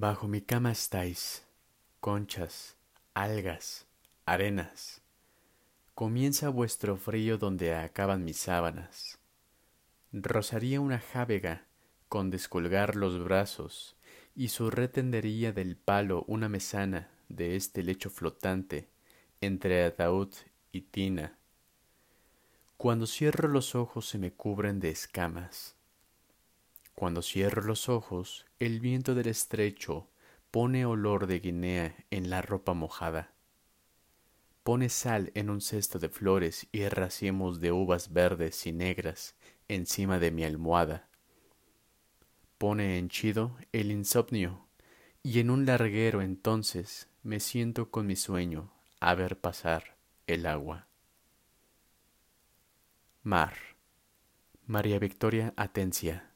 Bajo mi cama estáis, conchas, algas, arenas. Comienza vuestro frío donde acaban mis sábanas. Rozaría una jávega con descolgar los brazos y su red tendería del palo una mesana de este lecho flotante entre ataúd y tina. Cuando cierro los ojos se me cubren de escamas cuando cierro los ojos, el viento del estrecho pone olor de Guinea en la ropa mojada. Pone sal en un cesto de flores y racimos de uvas verdes y negras encima de mi almohada. Pone henchido el insomnio y en un larguero entonces me siento con mi sueño a ver pasar el agua. Mar. María Victoria Atencia.